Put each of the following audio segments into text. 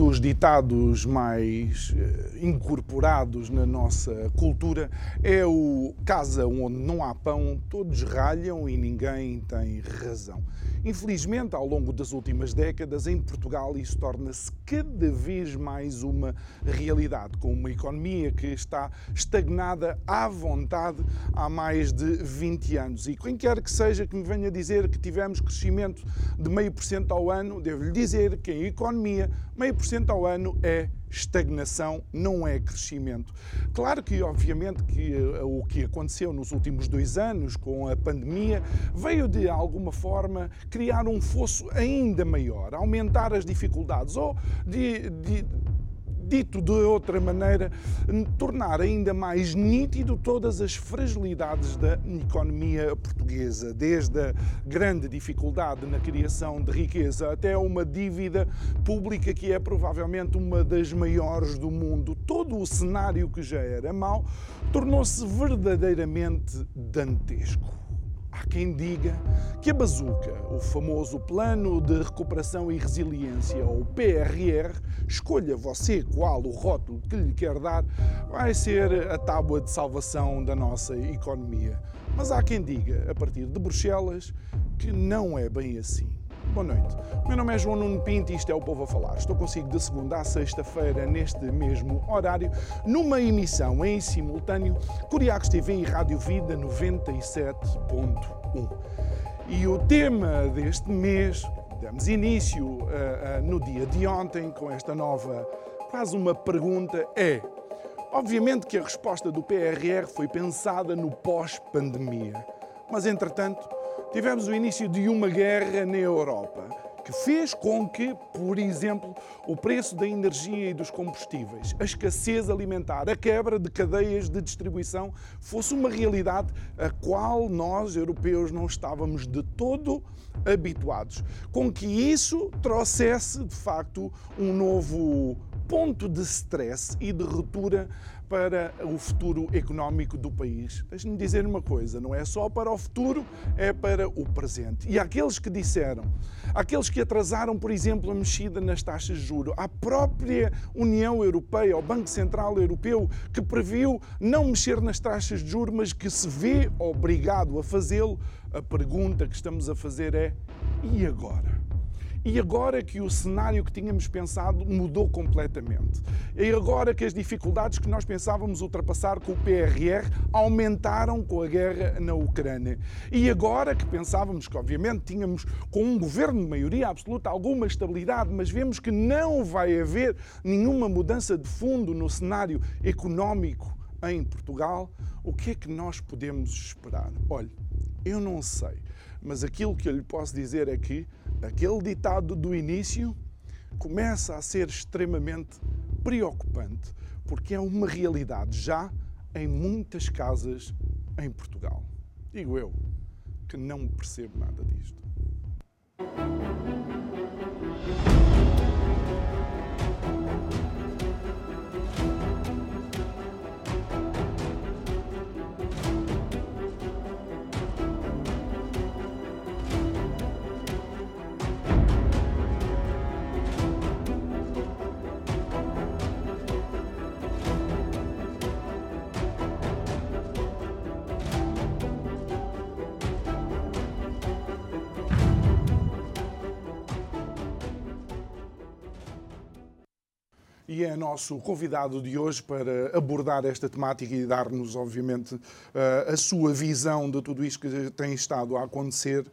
Dos ditados mais eh, incorporados na nossa cultura é o casa onde não há pão, todos ralham e ninguém tem razão. Infelizmente, ao longo das últimas décadas, em Portugal, isso torna-se cada vez mais uma realidade, com uma economia que está estagnada à vontade há mais de 20 anos. E quem quer que seja que me venha dizer que tivemos crescimento de meio por cento ao ano, devo-lhe dizer que em economia, meio por cento ao ano é estagnação, não é crescimento. Claro que, obviamente, que eh, o que aconteceu nos últimos dois anos com a pandemia veio de alguma forma criar um fosso ainda maior, aumentar as dificuldades ou de, de dito de outra maneira, tornar ainda mais nítido todas as fragilidades da economia portuguesa, desde a grande dificuldade na criação de riqueza até uma dívida pública que é provavelmente uma das maiores do mundo. Todo o cenário que já era mau tornou-se verdadeiramente dantesco. Há quem diga que a bazuca, o famoso Plano de Recuperação e Resiliência, ou PRR, escolha você qual o rótulo que lhe quer dar, vai ser a tábua de salvação da nossa economia. Mas há quem diga, a partir de Bruxelas, que não é bem assim. Boa noite. Meu nome é João Nuno Pinto e isto é o Povo a Falar. Estou consigo de segunda a sexta-feira, neste mesmo horário, numa emissão em simultâneo Curiacos TV e Rádio Vida 97.1. E o tema deste mês, damos início uh, uh, no dia de ontem com esta nova, quase uma pergunta, é. Obviamente que a resposta do PRR foi pensada no pós-pandemia, mas entretanto tivemos o início de uma guerra na Europa que fez com que, por exemplo, o preço da energia e dos combustíveis, a escassez alimentar, a quebra de cadeias de distribuição fosse uma realidade a qual nós, europeus, não estávamos de todo habituados. Com que isso trouxesse, de facto, um novo ponto de stress e de ruptura para o futuro económico do país. Deixe-me dizer uma coisa: não é só para o futuro, é para o presente. E aqueles que disseram, aqueles que atrasaram, por exemplo, a mexida nas taxas de juro, a própria União Europeia, o Banco Central Europeu, que previu não mexer nas taxas de juro, mas que se vê obrigado a fazê-lo, a pergunta que estamos a fazer é: e agora? E agora que o cenário que tínhamos pensado mudou completamente. E agora que as dificuldades que nós pensávamos ultrapassar com o PRR aumentaram com a guerra na Ucrânia. E agora que pensávamos que, obviamente, tínhamos com um governo de maioria absoluta alguma estabilidade, mas vemos que não vai haver nenhuma mudança de fundo no cenário económico em Portugal, o que é que nós podemos esperar? Olhe, eu não sei, mas aquilo que eu lhe posso dizer é que aquele ditado do início começa a ser extremamente preocupante, porque é uma realidade já em muitas casas em Portugal. Digo eu, que não percebo nada disto. E é nosso convidado de hoje para abordar esta temática e dar-nos, obviamente, a sua visão de tudo isto que tem estado a acontecer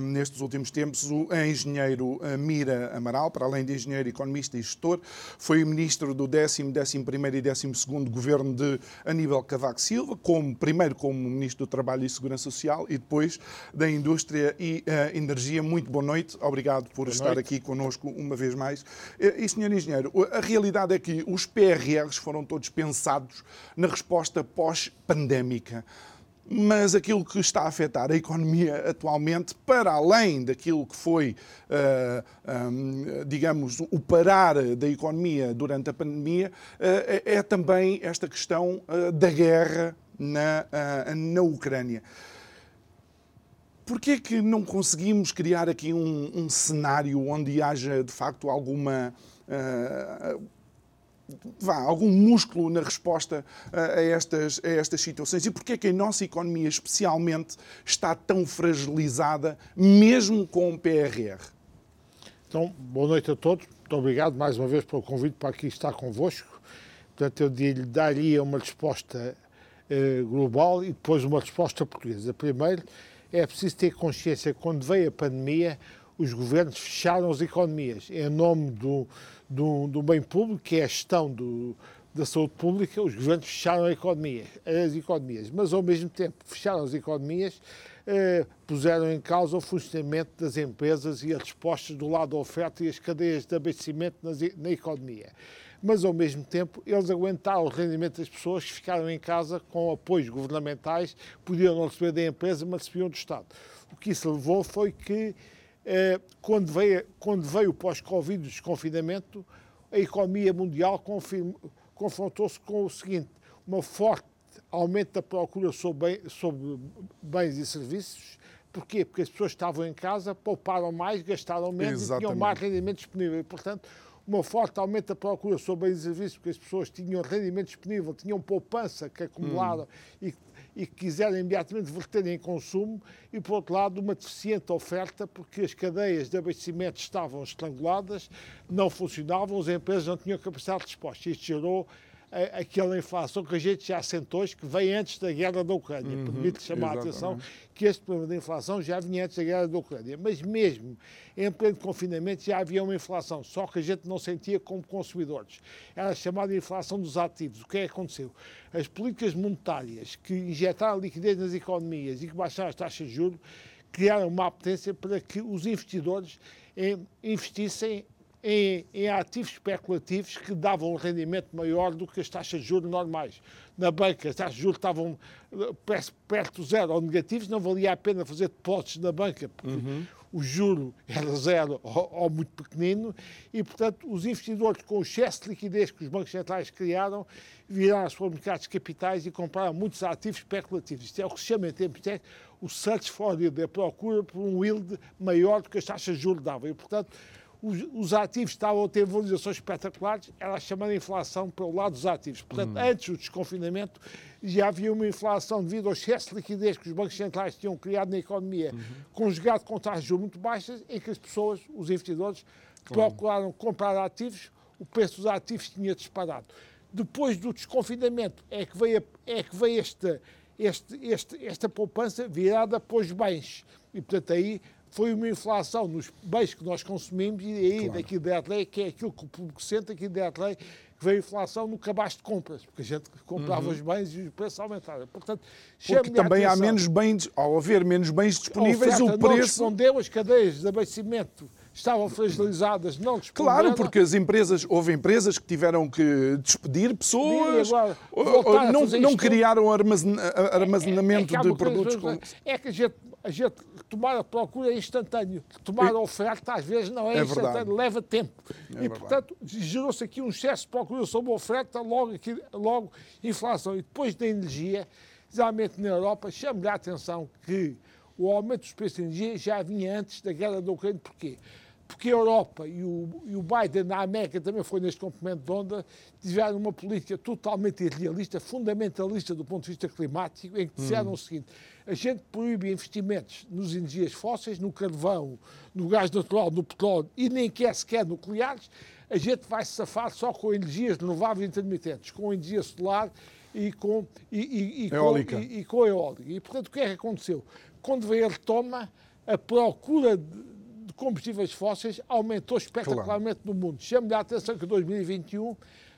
nestes últimos tempos. O engenheiro Mira Amaral, para além de engenheiro, economista e gestor, foi ministro do 10, 11 e 12 governo de Aníbal Cavaco Silva, como, primeiro como ministro do Trabalho e Segurança Social e depois da Indústria e Energia. Muito boa noite, obrigado por boa estar noite. aqui connosco uma vez mais. E, senhor engenheiro, a realidade é que os PRRs foram todos pensados na resposta pós-pandémica mas aquilo que está a afetar a economia atualmente, para além daquilo que foi, eh, um, digamos, o parar da economia durante a pandemia, uh, é também esta questão da guerra na, na Ucrânia. Porquê é que não conseguimos criar aqui um, um, cenário onde haja, de facto, alguma... Vá, algum músculo na resposta a estas, a estas situações e porquê é que a nossa economia, especialmente, está tão fragilizada, mesmo com o PRR? Então, boa noite a todos. Muito obrigado mais uma vez pelo convite para aqui estar convosco. Portanto, eu daria uma resposta eh, global e depois uma resposta portuguesa. Primeiro, é preciso ter consciência que quando veio a pandemia, os governos fecharam as economias em nome do, do, do bem público, que é a gestão do, da saúde pública, os governos fecharam a economia, as economias, mas ao mesmo tempo fecharam as economias, eh, puseram em causa o funcionamento das empresas e as respostas do lado da oferta e as cadeias de abastecimento nas, na economia mas ao mesmo tempo eles aguentaram o rendimento das pessoas que ficaram em casa com apoios governamentais, podiam não receber da empresa, mas recebiam do Estado. O que isso levou foi que, quando veio, quando veio o pós-Covid, o desconfinamento, a economia mundial confrontou-se com o seguinte: uma forte aumento da procura sobre, bem, sobre bens e serviços. Porquê? Porque as pessoas estavam em casa, pouparam mais, gastaram menos Exatamente. e tinham mais rendimento disponível. E, portanto, uma forte aumento da procura sobre bens e serviços, porque as pessoas tinham rendimento disponível, tinham poupança que acumularam hum. e, e que quiseram imediatamente verter em consumo, e por outro lado, uma deficiente oferta, porque as cadeias de abastecimento estavam estranguladas, não funcionavam, as empresas não tinham capacidade de resposta. Isto gerou aquela inflação que a gente já sentou hoje, que veio antes da guerra da Ucrânia. Uhum, Permite chamar exatamente. a atenção que este problema da inflação já vinha antes da guerra da Ucrânia. Mas mesmo em pleno confinamento já havia uma inflação, só que a gente não sentia como consumidores. Era chamada inflação dos ativos. O que é que aconteceu? As políticas monetárias que injetaram liquidez nas economias e que baixaram as taxas de juros criaram uma apetência para que os investidores eh, investissem em, em, ativos especulativos que davam um rendimento maior do que as taxas de juros normais. Na banca, as taxas de juros estavam eh, perto de zero ou negativos, não valia a pena fazer depósitos na banca, porque uhum. o juro era zero ou, ou, muito pequenino, e, portanto, os investidores, com o excesso de liquidez que os bancos centrais criaram, viraram-se para os mercados de capitais e compraram muitos ativos especulativos. Isto é o que se chama, em termos técnicos, o search for yield, a procura por um yield maior do que as taxas de juros davam. E, portanto, os, os, ativos estavam a ter valorizações espetaculares, era chamada inflação pelo lado dos ativos. Portanto, hum. antes do desconfinamento, já havia uma inflação devido ao excesso de liquidez que os bancos centrais tinham criado na economia, uhum. conjugado com taxas de juros muito baixas, em que as pessoas, os investidores, claro. procuraram comprar ativos, o preço dos ativos tinha disparado. Depois do desconfinamento é que veio, é que veio esta, este, este, esta poupança virada para os bens. E, portanto, aí foi uma inflação nos bens que nós consumimos e aí claro. daqui da lei, que é aquilo que o público sente aqui da lei, que veio a inflação no cabaz de compras, porque a gente comprava uhum. os bens e os preços aumentaram. Portanto, porque também há menos bens, ao haver menos bens disponíveis, o preço... não respondeu, as cadeias de abastecimento estavam fragilizadas, não responderam. Claro, porque as empresas, houve empresas que tiveram que despedir pessoas, agora, não, não criaram armazenamento é, é, é de produtos. É que a gente, a gente tomar a procura é instantâneo. Tomar a oferta, às vezes, não é, é instantâneo, verdade. leva tempo. É e, portanto, gerou-se aqui um excesso de procura sobre a oferta, logo, aqui, logo inflação. E depois da energia, exatamente na Europa, chamo-lhe a atenção que o aumento dos preços de energia já vinha antes da guerra da Ucrânia. Porquê? Porque a Europa e o, e o Biden na América também foi neste comprimento de onda, tiveram uma política totalmente irrealista, fundamentalista do ponto de vista climático, em que disseram hum. o seguinte: a gente proíbe investimentos nos energias fósseis, no carvão, no gás natural, no petróleo e nem quer sequer nucleares, a gente vai se safar só com energias renováveis intermitentes, com energia solar e com, e, e, e eólica. Com, e, e, com eólica. E, portanto, o que é que aconteceu? Quando veio a retoma, a procura de, combustíveis fósseis aumentou espetacularmente claro. no mundo. Chamo-lhe a atenção que em 2021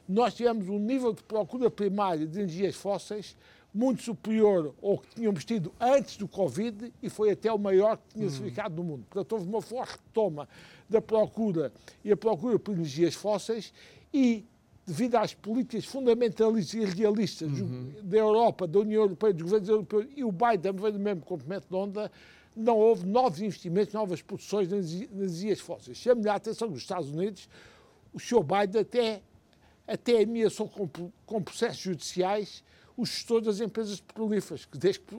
nós tivemos um nível de procura primária de energias fósseis muito superior ao que tínhamos tido antes do Covid e foi até o maior que tinha se ficado no mundo. Portanto, houve uma forte retoma da procura e a procura por energias fósseis e devido às políticas fundamentalistas e realistas uhum. da Europa, da União Europeia, dos governos europeus e o Biden veio do mesmo comprimento de onda, não houve novos investimentos, novas produções nas energias fósseis. Chamo-lhe a atenção dos Estados Unidos, o Sr. Biden até, até ameaçou com, com processos judiciais os gestores das empresas petrolíferas, que desde que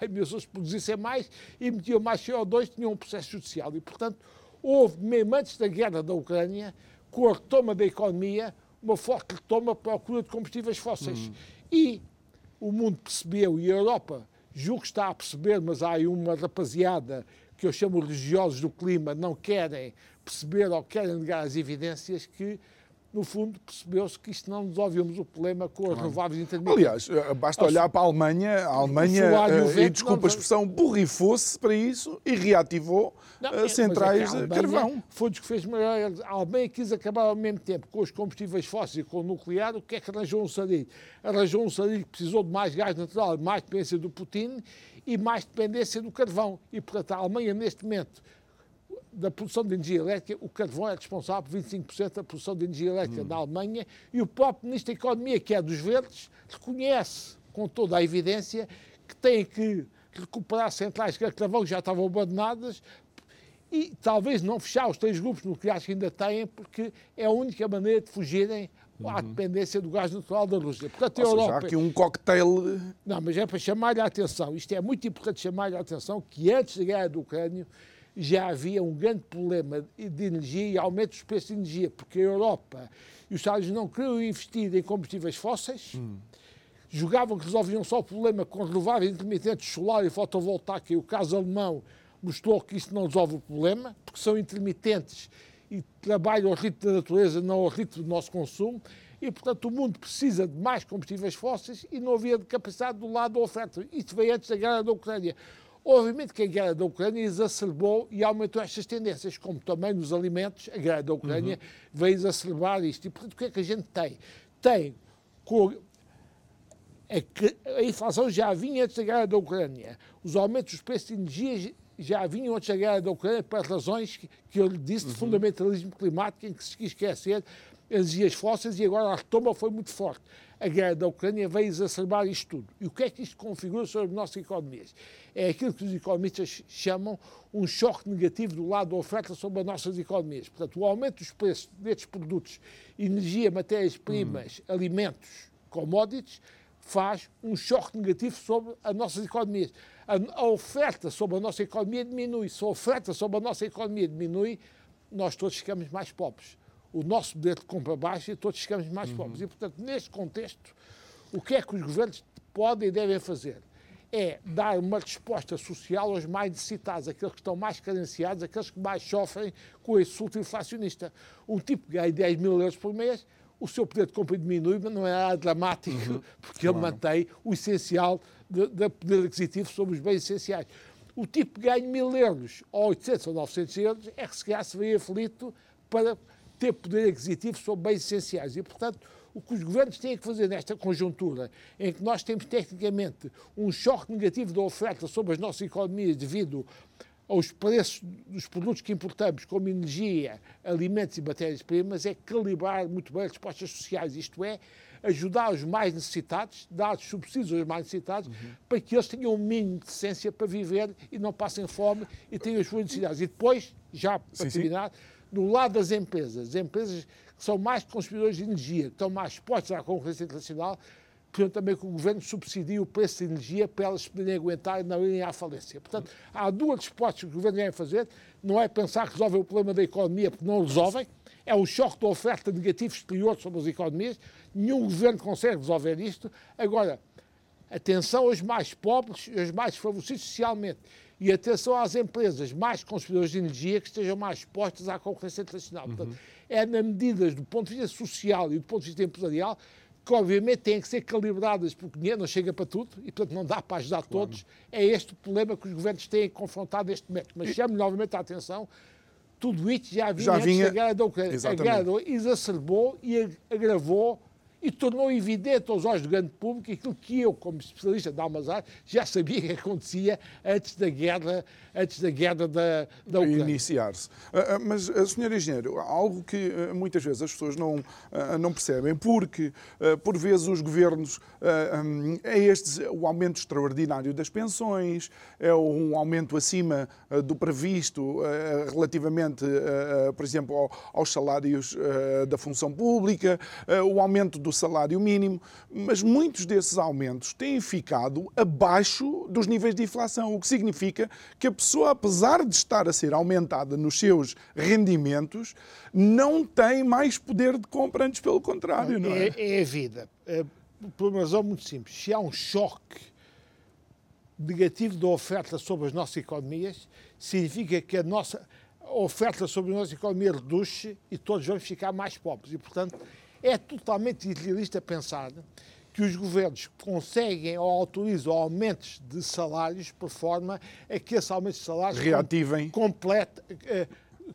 ameaçou se produzissem mais e emitiam mais CO2, tinham um processo judicial. E, portanto, houve, mesmo antes da guerra da Ucrânia, com a retoma da economia, uma forte retoma para a procura de combustíveis fósseis. Uhum. E o mundo percebeu, e a Europa julgo que está a perceber, mas há aí uma rapaziada que eu chamo religiosos do clima, não querem perceber ou querem negar as evidências que no fundo, percebeu-se que isto não resolvíamos o problema com as renováveis intermitentes. Aliás, eh, basta olhar para a Alemanha, a Alemanha, uh, e desculpa a expressão, borrifou-se para isso e reativou não, uh, centrais de carvão. Foi dos que fez melhor. A Alemanha quis acabar ao mesmo tempo com os combustíveis fósseis e com o nuclear. O que é que arranjou um sarilho? Arranjou um sarilho que precisou de mais gás natural, mais dependência do Putin e mais dependência do carvão. E, portanto, a Alemanha, neste momento, da produção de energia elétrica, o carvão é responsável por 25% da produção de energia elétrica hum. na Alemanha e o próprio Ministro da Economia, que é dos Verdes, reconhece com toda a evidência que tem que recuperar centrais de carvão que já estavam abandonadas e talvez não fechar os três grupos nucleares que ainda têm, porque é a única maneira de fugirem à uhum. dependência do gás natural da Rússia. Portanto, a Europa... Seja, há aqui um cocktail... Não, mas é para chamar-lhe a atenção. Isto é muito importante chamar-lhe a atenção que antes da guerra do Ucrânia já havia um grande problema de energia e aumento dos preços de energia, porque a Europa e os Estados Unidos não queriam investir em combustíveis fósseis, hum. julgavam que resolviam só o problema com renováveis intermitentes solar e fotovoltaica, e o caso alemão mostrou que isso não resolve o problema, porque são intermitentes e trabalham ao ritmo da natureza, não ao ritmo do nosso consumo, e, portanto, o mundo precisa de mais combustíveis fósseis e não havia capacidade do lado da oferta. Isto veio antes da guerra da Ucrânia. Obviamente que a guerra da Ucrânia exacerbou e aumentou estas tendências, como também nos alimentos, a guerra da Ucrânia uhum. veio exacerbar isto. E, portanto, o que é que a gente tem? Tem a, a inflação já vinha antes da guerra da Ucrânia, os aumentos dos preços de energia já vinham antes da guerra da Ucrânia por razões que, que eu lhe disse de uhum. fundamentalismo climático, em que se esquecer energias fósseis e agora a retoma foi muito forte. A guerra da Ucrânia veio exacerbar isto tudo. E o que é que isto configura sobre as nossas economias? É aquilo que os economistas chamam um choque negativo do lado da oferta sobre as nossas economias. Portanto, o aumento dos preços destes produtos, energia, matérias-primas, hum. alimentos, commodities, faz um choque negativo sobre as nossas economias. A, a, oferta sobre a nossa economia diminui. Se a oferta sobre a nossa economia diminui, nós todos ficamos mais pobres o nosso poder de compra baixa e todos ficamos mais uhum. pobres. E, portanto, neste contexto, o que é que os governos podem e devem fazer? É dar uma resposta social aos mais necessitados, aqueles que estão mais carenciados, aqueles que mais sofrem com esse surto inflacionista. Um tipo que ganha 10 mil euros por mês, o seu poder de compra diminui, mas não é nada dramático, uhum. porque claro. ele mantém o essencial do poder aquisitivo sobre os bens essenciais. O tipo que ganha mil euros ou 800 ou 900 euros é que se calhar se vê aflito para ter poder aquisitivo sobre bens essenciais. E, portanto, o que os governos têm que fazer nesta conjuntura, em que nós temos tecnicamente um choque negativo da oferta sobre as nossas economias devido aos preços dos produtos que importamos, como energia, alimentos e matérias-primas, é calibrar muito bem as respostas sociais, isto é, ajudar os mais necessitados, dar subsídios aos mais necessitados, uhum. para que eles tenham um mínimo de decência para viver e não passem fome e tenham as suas necessidades. E depois, já para sim, terminar, sim do lado das empresas, as empresas que são mais consumidores de energia, que estão mais expostas à concorrência internacional, portanto, também que o governo subsidie o preço de energia para elas poderem aguentar e não irem à falência. Portanto, há duas respostas que o governo deve fazer. Não é pensar que resolvem o problema da economia, porque não resolvem. É um choque de oferta negativo exterior sobre as economias. Nenhum governo consegue resolver isto. Agora, atenção aos mais pobres e aos mais favorecidos socialmente. E atenção às empresas mais consumidoras de energia que estejam mais expostas à concorrência internacional. Uhum. Portanto, é na medidas do ponto de vista social e do ponto de vista empresarial que obviamente têm que ser calibradas, porque dinheiro não chega para tudo e, portanto, não dá para ajudar claro. todos. É este o problema que os governos têm confrontado neste momento. Mas chamo novamente a atenção, tudo isto já vinha, já vinha... antes da guerra da Ucrânia. A guerra exacerbou e agravou e tornou evidente aos olhos do grande público aquilo que eu, como especialista da Almazar, já sabia que acontecia antes da guerra, antes da guerra da, da Ucrânia. Iniciar-se. Ah, ah, mas, ah, Sr. Engenheiro, algo que muitas vezes as pessoas não, não percebem, porque por vezes os governos é este o aumento extraordinário das pensões, é um aumento acima do previsto relativamente, por exemplo, aos salários da função pública, o aumento do salário mínimo, mas muitos desses aumentos têm ficado abaixo dos níveis de inflação, o que significa que a pessoa, apesar de estar a ser aumentada nos seus rendimentos, não tem mais poder de compra, antes pelo contrário, não é? É, é a vida. É, por uma razão muito simples. Se há um choque negativo da oferta sobre as nossas economias, significa que a nossa oferta sobre a nossa economia reduz e todos vamos ficar mais pobres. E, portanto, é totalmente idealista pensar que os governos conseguem ou autorizam aumentos de salários por forma a que esse aumento de salários reativem complete, eh,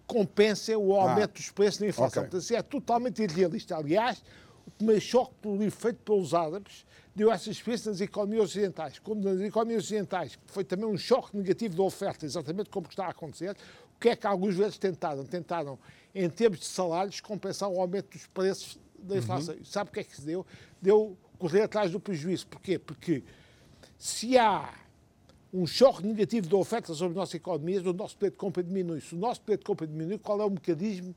compensem o aumento ah, dos preços na inflação. Okay. Portanto, é totalmente irrealista. Aliás, o primeiro choque livro feito pelos árabes deu essa experiência nas economias ocidentais. Como nas economias ocidentais foi também um choque negativo da oferta, exatamente como está a acontecer, o que é que alguns vezes tentaram? Tentaram, em termos de salários, compensar o aumento dos preços da inflação. Uhum. Sabe o que é que se deu? Deu correr atrás do prejuízo. Porquê? Porque se há um choque negativo da oferta sobre a nossa economia, o nosso poder de compra diminui. Se o nosso poder de compra diminui, qual é o mecanismo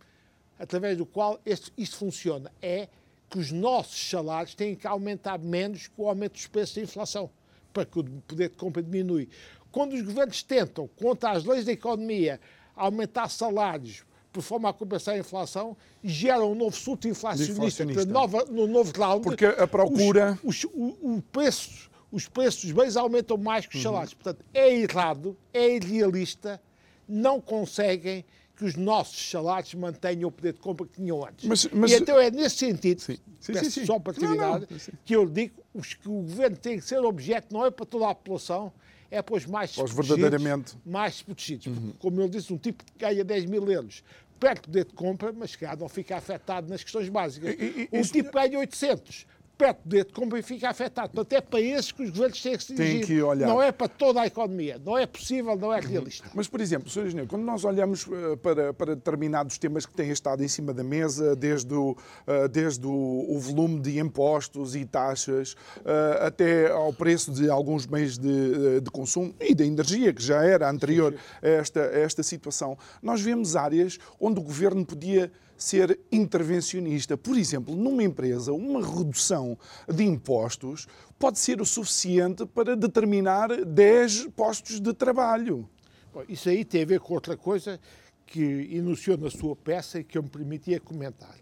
através do qual este, isto funciona? É que os nossos salários têm que aumentar menos que o aumento dos preços da inflação, para que o poder de compra diminui. Quando os governos tentam, contra as leis da economia, aumentar salários por forma a compensar a inflação, gera um novo surto inflacionista. Nova, no novo round. Porque a procura. Os, os, o, o preço, os preços dos bens aumentam mais que os uhum. salários. Portanto, é errado, é irrealista, não conseguem que os nossos salários mantenham o poder de compra que tinham antes. Mas, mas... E então é nesse sentido, sim. Sim, peço sim, só para terminar, não, não. que eu digo que o governo tem que ser objeto, não é para toda a população, é para os mais os verdadeiramente mais protegidos. Uhum. Como eu disse, um tipo que ganha 10 mil euros perde poder de compra, mas que não fica afetado nas questões básicas. E, e, um tipo ganha 800, perto do dedo como fica afetado. Portanto, é para esses que os governos têm que se dirigir. Tem que olhar. Não é para toda a economia. Não é possível, não é realista. Mas, por exemplo, Sr. Engenheiro, quando nós olhamos eh, para, para determinados temas que têm estado em cima da mesa, desde o, eh, desde o, o volume de impostos e taxas, eh, até ao preço de alguns bens de, de consumo e da energia, que já era anterior a esta, a esta situação, nós vemos áreas onde o governo podia ser intervencionista. Por exemplo, numa empresa, uma redução de impostos pode ser o suficiente para determinar 10 postos de trabalho. Bom, isso aí tem a ver com outra coisa que enunciou na sua peça e que eu me permitia comentar.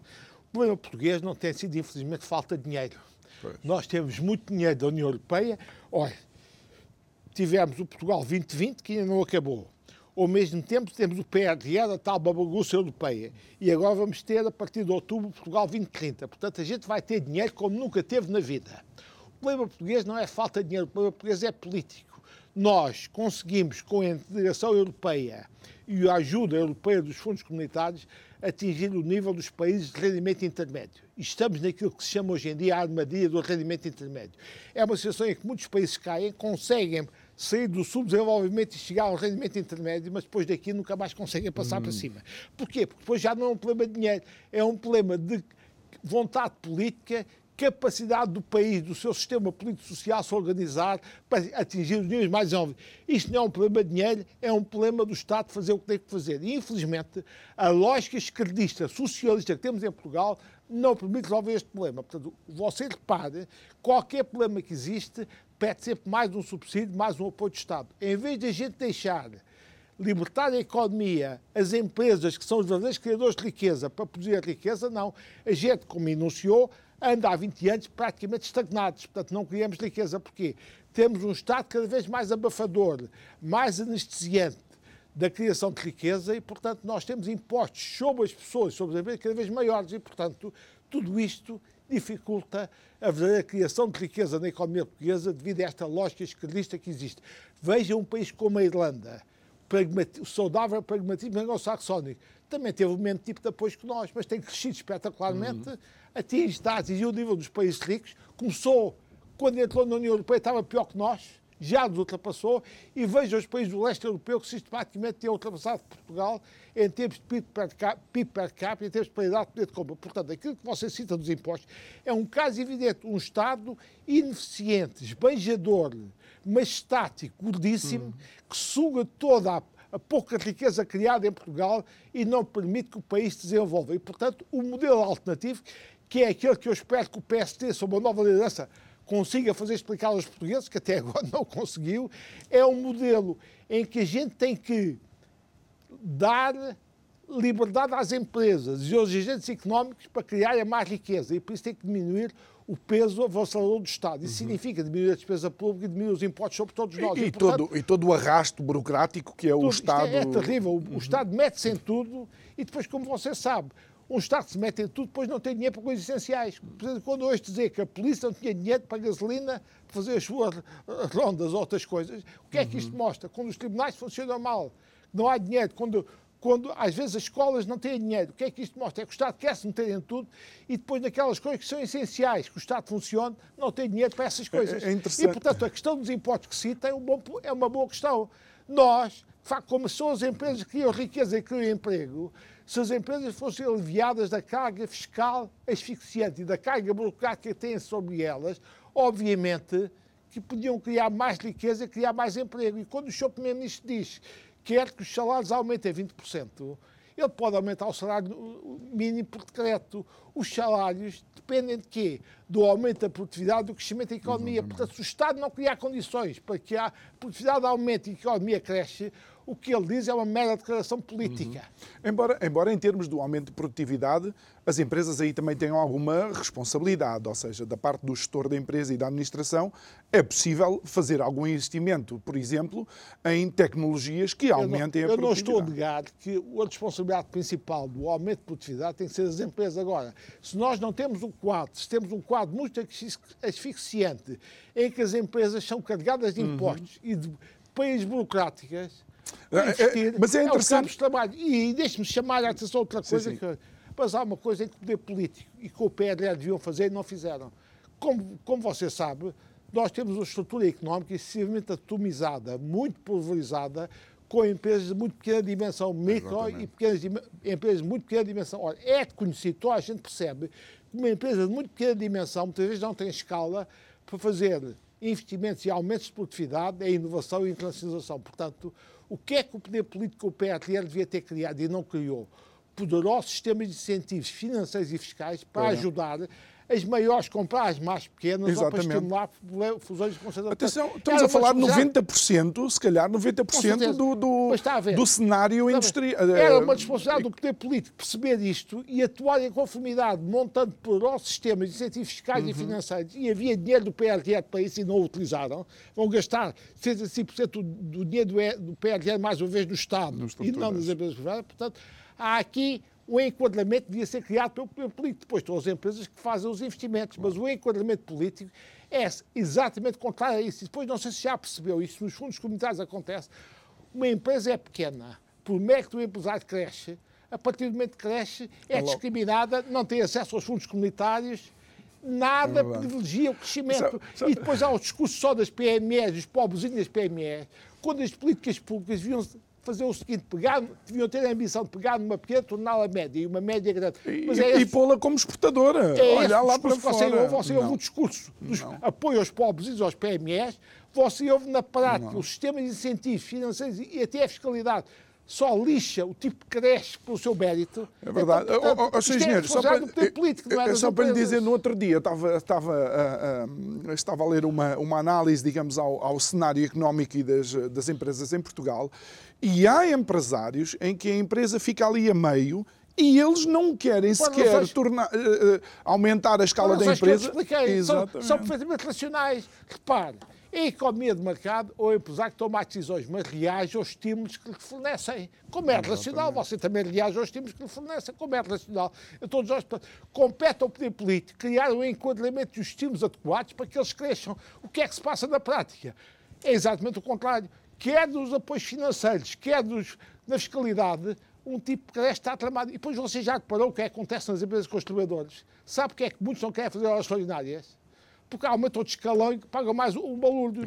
O problema português não tem sido, infelizmente, falta de dinheiro. Pois. Nós temos muito dinheiro da União Europeia. Olha, tivemos o Portugal 2020, que ainda não acabou ao mesmo tempo temos o PRR, a tal bagunça europeia. E agora vamos ter, a partir de outubro, Portugal 2030. Portanto, a gente vai ter dinheiro como nunca teve na vida. O problema português não é falta de dinheiro, o problema português é político. Nós conseguimos, com a integração europeia e a ajuda europeia dos fundos comunitários, atingir o nível dos países de rendimento intermédio. E estamos naquilo que se chama hoje em dia a armadilha do rendimento intermédio. É uma situação em que muitos países caem, conseguem sair do subdesenvolvimento e chegar ao rendimento intermédio, mas depois daqui nunca mais conseguem passar hum. para cima. Porquê? Porque depois já não é um problema de dinheiro, é um problema de vontade política capacidade do país, do seu sistema político-social se organizar para atingir os níveis mais óbvios. Isto não é um problema de dinheiro, é um problema do Estado fazer o que tem que fazer. E, infelizmente, a lógica esquerdista, socialista que temos em Portugal não permite resolver este problema. Portanto, você repare, qualquer problema que existe pede sempre mais um subsídio, mais um apoio do Estado. Em vez de a gente deixar libertar a economia, as empresas que são os verdadeiros criadores de riqueza para produzir a riqueza, não. A gente, como enunciou, anda há 20 anos praticamente estagnados. Portanto, não criamos riqueza. Porquê? Temos um Estado cada vez mais abafador, mais anestesiante da criação de riqueza e, portanto, nós temos impostos sobre as pessoas, sobre as empresas cada vez maiores e, portanto, tudo isto dificulta a verdadeira criação de riqueza na economia portuguesa devido a esta lógica esquerdista que existe. Veja um país como a Irlanda, o saudável pragmatismo anglo-saxónico, também teve o mesmo tipo de apoio que nós, mas tem crescido espetacularmente, uhum. atinge, está a atingir o nível dos países ricos, começou, quando entrou na União Europeia, estava pior que nós, já nos ultrapassou, e veja os países do leste europeu que sistematicamente têm ultrapassado Portugal em termos de PIB per, capita, per capita, em termos de paridade de poder de compra. Portanto, aquilo que você cita dos impostos é um caso evidente, um Estado ineficiente, esbanjador, mas estático, gordíssimo, hum. que suga toda a a pouca riqueza criada em Portugal e não permite que o país se desenvolva. E, portanto, o modelo alternativo, que é aquele que eu espero que o PST, sob a nova liderança, consiga fazer explicar aos portugueses, que até agora não conseguiu, é um modelo em que a gente tem que dar liberdade às empresas e aos agentes económicos para criarem mais riqueza e por isso tem que diminuir o peso avassalador do Estado. Isso uhum. significa diminuir a despesa pública e diminuir os impostos sobre todos nós. E, e, portanto, todo, e todo o arrasto burocrático que é o Estado. É, é terrível. O, uhum. o Estado mete-se em tudo e depois, como você sabe, um Estado se mete em tudo, depois não tem dinheiro para coisas essenciais. Quando hoje dizer que a polícia não tinha dinheiro para gasolina, para fazer as suas rondas ou outras coisas, o que é que isto mostra? Quando os tribunais funcionam mal, não há dinheiro, quando quando às vezes as escolas não têm dinheiro. O que é que isto mostra? É que o Estado quer se meter em tudo e depois naquelas coisas que são essenciais, que o Estado funcione, não tem dinheiro para essas coisas. É, é interessante. E, portanto, a questão dos impostos que cita é, um bom, é uma boa questão. Nós, de facto, como são as empresas que criam riqueza e criam emprego, se as empresas fossem aliviadas da carga fiscal asfixiante e da carga burocrática que têm sobre elas, obviamente que podiam criar mais riqueza e criar mais emprego. E quando o Sr. Primeiro-Ministro diz quer que os salários aumentem 20%, ele pode aumentar o salário mínimo por decreto. Os salários dependem de quê? Do aumento da produtividade, do crescimento da economia. Portanto, se o Estado não criar condições para que a produtividade aumente e a economia cresce, o que ele diz é uma mera declaração política. Uhum. Embora, embora em termos do aumento de produtividade, as empresas aí também tenham alguma responsabilidade, ou seja, da parte do gestor da empresa e da administração, é possível fazer algum investimento, por exemplo, em tecnologias que aumentem eu não, a produtividade. Eu não estou a negar que a responsabilidade principal do aumento de produtividade tem que ser das empresas. Agora, se nós não temos um quadro, se temos um quadro muito asfixiante, em que as empresas são carregadas de uhum. impostos uhum. e de países burocráticas, é, é, mas é interessante. É de trabalho. E deixe-me chamar a atenção outra coisa. Sim, sim. Que, mas há uma coisa em que o poder político e que o PRL deviam fazer e não fizeram. Como, como você sabe, nós temos uma estrutura económica excessivamente atomizada, muito pulverizada, com empresas de muito pequena dimensão, micro Exatamente. e pequenas, empresas de muito pequena dimensão. Ora, é conhecido, toda a gente percebe que uma empresa de muito pequena dimensão muitas vezes não tem escala para fazer investimentos e aumentos de produtividade, é inovação e internacionalização. Portanto, o que é que o poder político, o PRL, devia ter criado e não criou? Poderosos sistemas de incentivos financeiros e fiscais para ajudar as maiores comprar as mais pequenas Exatamente. para estimular fusões de concentração. Atenção, estamos Era a falar de 90%, se calhar 90% do, do, do cenário industrial. Era uma responsabilidade do poder político perceber isto e atuar em conformidade, montando poderosos sistemas de incentivos fiscais uhum. e financeiros. E havia dinheiro do PRR para isso e não o utilizaram. Vão gastar 65% do dinheiro do PRR mais uma vez no Estado e não nas empresas privadas. Portanto, há aqui o enquadramento devia ser criado pelo poder político. Depois estão as empresas que fazem os investimentos, mas o enquadramento político é exatamente contrário a isso. E depois, não sei se já percebeu, isso nos fundos comunitários acontece. Uma empresa é pequena, por mérito do empresário cresce, a partir do momento que cresce, é discriminada, não tem acesso aos fundos comunitários, nada privilegia o crescimento. E depois há o discurso só das PMEs, dos pobrezinhos das PMEs, quando as políticas públicas deviam fazer o seguinte, pegar, deviam ter a ambição de pegar numa pequena, torná-la média e uma média grande. Mas e, é e pô-la como exportadora. É Olha lá para fora. Você ouve, você ouve o discurso dos apoio aos pobres e aos PMEs, você ouve na prática não. o sistema de incentivos financeiros e até a fiscalidade só lixa o tipo que cresce pelo seu mérito. É verdade. Então, portanto, oh, oh, oh, engenheiro, só para, político, não é só para lhe dizer, no outro dia estava, estava, uh, uh, estava a ler uma, uma análise, digamos, ao, ao cenário económico e das, das empresas em Portugal, e há empresários em que a empresa fica ali a meio e eles não querem Pô, sequer tornar, uh, aumentar a escala da empresa. Que eu expliquei, são, são perfeitamente racionais. Repare, a economia de mercado ou empresário que toma decisões, mas reage aos estímulos que lhe fornecem. Como é racional, você também reage aos estímulos que lhe fornecem. Como é racional. Eu todos nós compete ao poder político criar um enquadramento dos estímulos adequados para que eles cresçam. O que é que se passa na prática? É exatamente o contrário. Quer dos apoios financeiros, quer dos, na fiscalidade, um tipo que está tramado. E depois você já reparou o que é que acontece nas empresas construtoras. Sabe o que é que muitos não querem fazer horas extraordinárias? porque aumenta o escalão e paga mais o balúrdio.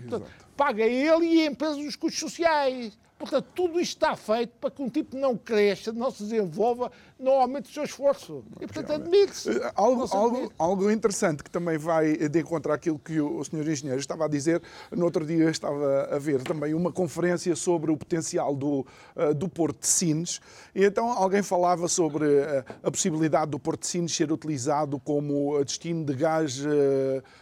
paga ele e a empresa os custos sociais. Portanto, tudo isto está feito para que um tipo não cresça, não se desenvolva, não aumente o seu esforço. E, portanto, admite-se. Eh, algo, algo, algo, interessante que também vai de encontro àquilo que o, senhor engenheiro estava a dizer, no outro dia estava a ver também uma conferência sobre o potencial do, uh, do Porto de Sines, e então alguém falava sobre uh, a possibilidade do Porto de Sines ser utilizado como destino de gás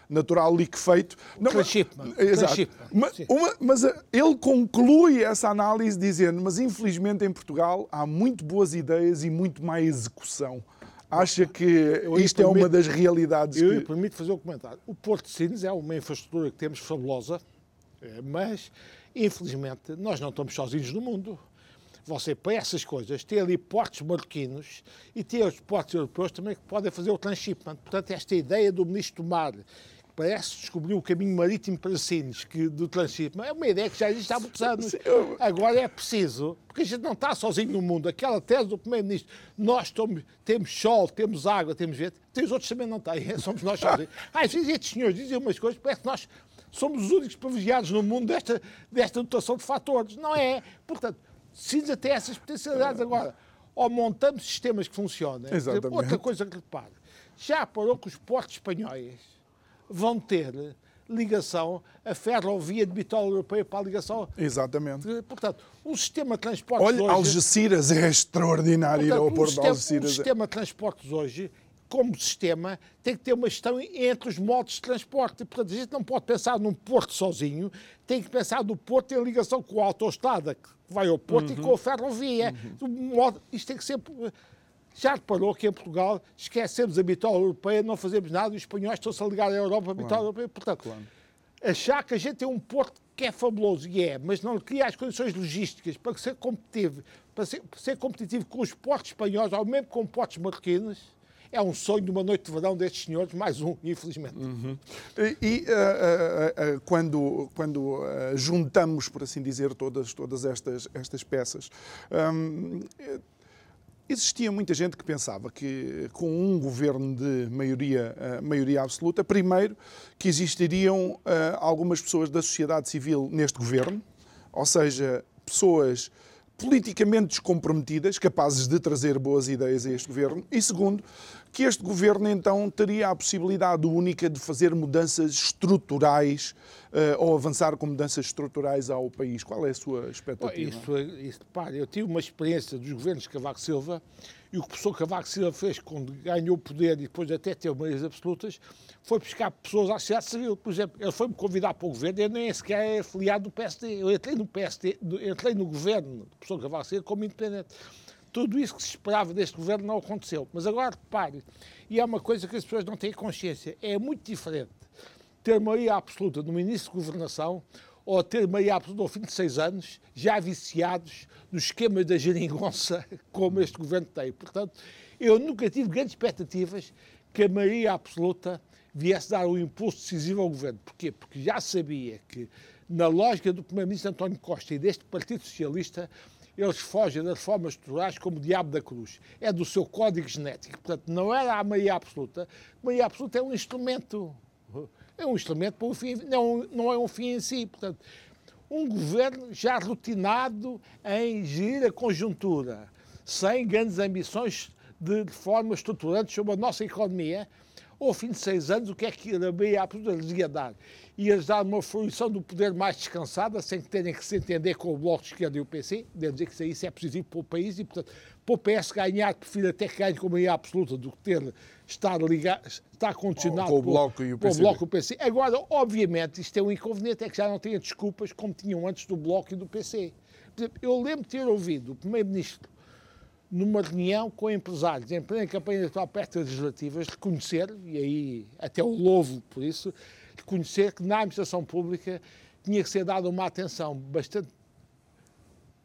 natural liquefeito. Não, Transshipment. Exato. Mas, uma, mas ele conclui essa análise análise dizendo, mas infelizmente em Portugal há muito boas ideias e muito má execução. Acha que eu isto é uma das realidades eu que... Eu permito fazer um comentário. O Porto de Sines é uma infraestrutura que temos fabulosa, eh, mas, infelizmente, nós não estamos sozinhos no mundo. Você, para essas coisas, tem ali portos marroquinos e tem os portos europeus também que podem fazer o transshipment. Portanto, esta ideia do ministro Tomar parece descobrir o caminho marítimo para Sines, que, do transshipment, é uma ideia que já existe há muitos anos. Agora é preciso, porque a gente não está sozinho no mundo. Aquela tese do Primeiro-Ministro, nós temos sol, temos água, temos vento, tem os outros também não têm, somos nós sozinhos. Às vezes estes senhores dizem umas coisas, parece que nós somos os únicos privilegiados no mundo desta, desta dotação de fatores. Não é. Portanto, Sines tem essas potencialidades. Agora, ou montamos sistemas que funcionem. Exatamente. Outra coisa que repare, já parou que os portos espanhóis vão ter ligação, a ferrovia de bitola europeia para a ligação. Exatamente. Portanto, o sistema de transportes Olha, hoje... Algeciras é extraordinário portanto, ir ao Porto de Algeciras. O sistema de transportes hoje, como sistema, tem que ter uma gestão entre os modos de transporte. Portanto, a gente não pode pensar num porto sozinho, tem que pensar no porto em ligação com a autoestrada que vai ao porto uhum. e com a ferrovia. Uhum. Isto tem que ser já reparou que em Portugal esquecemos a bitola europeia, não fazemos nada e os espanhóis estão-se a ligar à Europa, a bitola claro. europeia. Portanto, claro. achar que a gente tem um porto que é fabuloso, e é, mas não cria as condições logísticas para ser competitivo, para ser, para ser competitivo com os portos espanhóis, ou mesmo com portos marroquinos, é um sonho de uma noite de verão destes senhores, mais um, infelizmente. Uhum. E, uh, uh, uh, quando, quando juntamos, por assim dizer, todas, todas estas, estas peças, um, Existia muita gente que pensava que com um governo de maioria, uh, maioria absoluta, primeiro que existiriam uh, algumas pessoas da sociedade civil neste governo, ou seja, pessoas politicamente descomprometidas, capazes de trazer boas ideias a este governo, e segundo, que este governo então teria a possibilidade única de fazer mudanças estruturais uh, ou avançar com mudanças estruturais ao país. Qual é a sua expectativa? Isso, isso, pá, eu tive uma experiência dos governos de Cavaco Silva e o que o professor Cavaco Silva fez quando ganhou o poder e depois até teve meias absolutas foi buscar pessoas à sociedade civil. Por exemplo, ele foi-me convidar para o governo, eu nem sequer é afiliado do PSD. Eu entrei no PSD, entrei no governo do professor Cavaco Silva como independente. Tudo isso que se esperava deste governo não aconteceu. Mas agora, repare, e é uma coisa que as pessoas não têm consciência, é muito diferente ter maioria absoluta no início de governação ou ter maioria absoluta ao fim de seis anos, já viciados no esquema da geringonça como este governo tem. Portanto, eu nunca tive grandes expectativas que a maioria absoluta viesse dar um impulso decisivo ao governo. Porquê? Porque já sabia que, na lógica do Primeiro-Ministro António Costa e deste Partido Socialista, eles fogem das reformas estruturais como o diabo da cruz. É do seu código genético. Portanto, não era a maioria absoluta. A maioria absoluta é um instrumento. É um instrumento para um fim, não, não é um fim em si. Portanto, um governo já rotinado em gerir a conjuntura, sem grandes ambições de reformas estruturantes sobre a nossa economia, ao fim de seis anos, o que é que a BIA absoluta lhes ia dar? Ia dar uma fruição do poder mais descansada, sem que terem que se entender com o Bloco de Esquerda e o PC. Devo dizer que isso é positivo para o país e, portanto, para o PS ganhar, prefiro até que ganhe com a maioria absoluta do que ter, estar, ligado, estar condicionado com o Bloco e o PC. Bloco o PC. Agora, obviamente, isto é um inconveniente, é que já não tenha desculpas como tinham antes do Bloco e do PC. Por exemplo, eu lembro de ter ouvido o Primeiro-Ministro numa reunião com empresários em plena campanha eleitoral perto das legislativas, reconhecer, e aí até o louvo por isso, reconhecer que na administração pública tinha que ser dada uma atenção bastante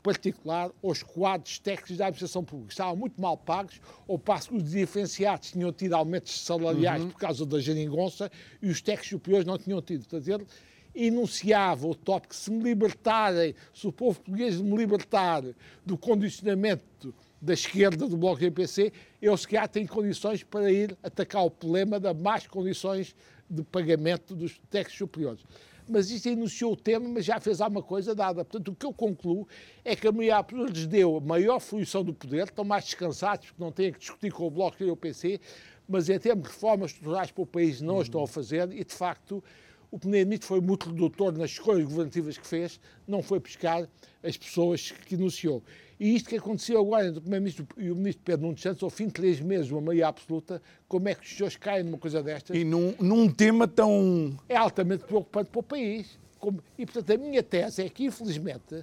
particular aos quadros técnicos da administração pública. Estavam muito mal pagos, ao passo que os diferenciados tinham tido aumentos salariais uhum. por causa da geringonça e os técnicos superiores não tinham tido. Portanto, ele enunciava o tópico se me libertarem, se o povo português me libertar do condicionamento da esquerda do Bloco do PC, eu sequer tenho condições para ir atacar o problema das más condições de pagamento dos técnicos superiores. Mas isto enunciou o tema, mas já fez alguma coisa dada. Portanto, o que eu concluo é que a maioria lhes deu a maior fruição do poder, estão mais descansados porque não têm que discutir com o Bloco e o PC, mas em termos de reformas estruturais para o país não uhum. estão a fazer e, de facto, o Primeiro-Ministro foi muito redutor nas escolhas governativas que fez, não foi buscar as pessoas que enunciou. E isto que aconteceu agora entre o Primeiro-Ministro e o Ministro Pedro Nuno Santos, ao fim de três meses, uma maioria absoluta, como é que os senhores caem numa coisa destas? E num, num tema tão... É altamente preocupante para o país. Como, e, portanto, a minha tese é que, infelizmente,